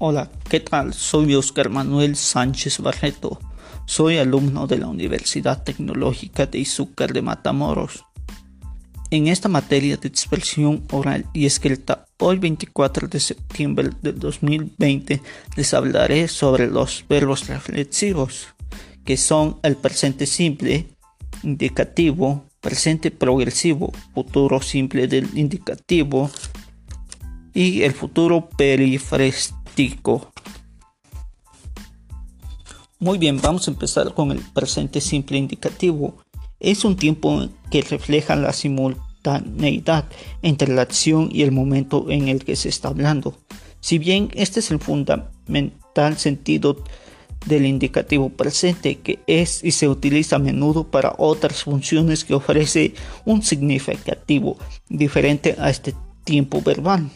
Hola, ¿qué tal? Soy Oscar Manuel Sánchez Barreto. Soy alumno de la Universidad Tecnológica de Izúcar de Matamoros. En esta materia de expresión oral y escrita, hoy 24 de septiembre del 2020, les hablaré sobre los verbos reflexivos, que son el presente simple, indicativo, presente progresivo, futuro simple del indicativo y el futuro periférico muy bien, vamos a empezar con el presente simple indicativo. Es un tiempo que refleja la simultaneidad entre la acción y el momento en el que se está hablando. Si bien este es el fundamental sentido del indicativo presente que es y se utiliza a menudo para otras funciones que ofrece un significativo diferente a este tiempo verbal.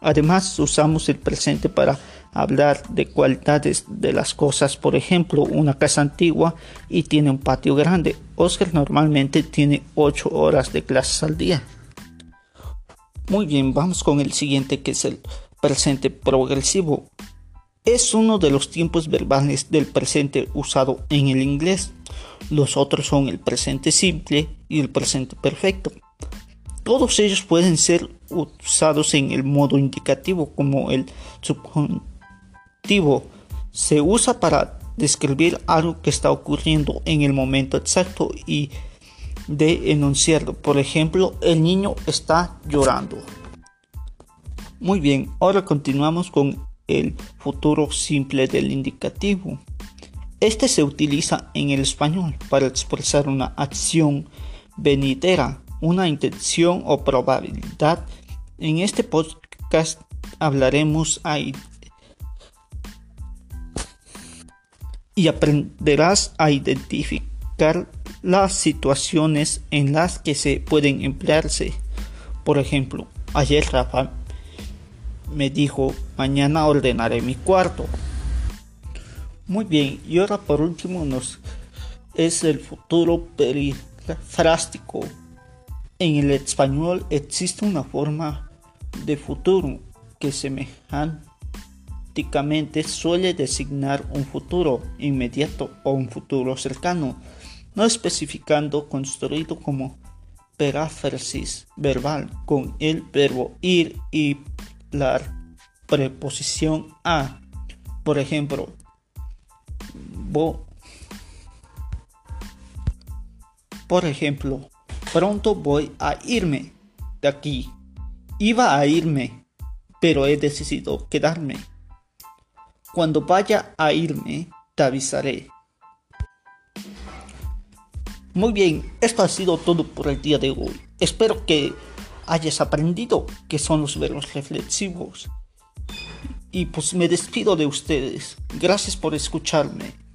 Además, usamos el presente para hablar de cualidades de las cosas. Por ejemplo, una casa antigua y tiene un patio grande. Oscar normalmente tiene 8 horas de clases al día. Muy bien, vamos con el siguiente que es el presente progresivo. Es uno de los tiempos verbales del presente usado en el inglés. Los otros son el presente simple y el presente perfecto. Todos ellos pueden ser usados en el modo indicativo como el subjuntivo. Se usa para describir algo que está ocurriendo en el momento exacto y de enunciarlo. Por ejemplo, el niño está llorando. Muy bien, ahora continuamos con el futuro simple del indicativo. Este se utiliza en el español para expresar una acción venidera una intención o probabilidad. En este podcast hablaremos y aprenderás a identificar las situaciones en las que se pueden emplearse. Por ejemplo, ayer Rafa me dijo, mañana ordenaré mi cuarto. Muy bien, y ahora por último nos es el futuro perifrástico. En el español existe una forma de futuro que semánticamente suele designar un futuro inmediato o un futuro cercano, no especificando construido como peráfrasis verbal con el verbo ir y la preposición a. Por ejemplo, por ejemplo, Pronto voy a irme de aquí. Iba a irme, pero he decidido quedarme. Cuando vaya a irme, te avisaré. Muy bien, esto ha sido todo por el día de hoy. Espero que hayas aprendido qué son los verbos reflexivos. Y pues me despido de ustedes. Gracias por escucharme.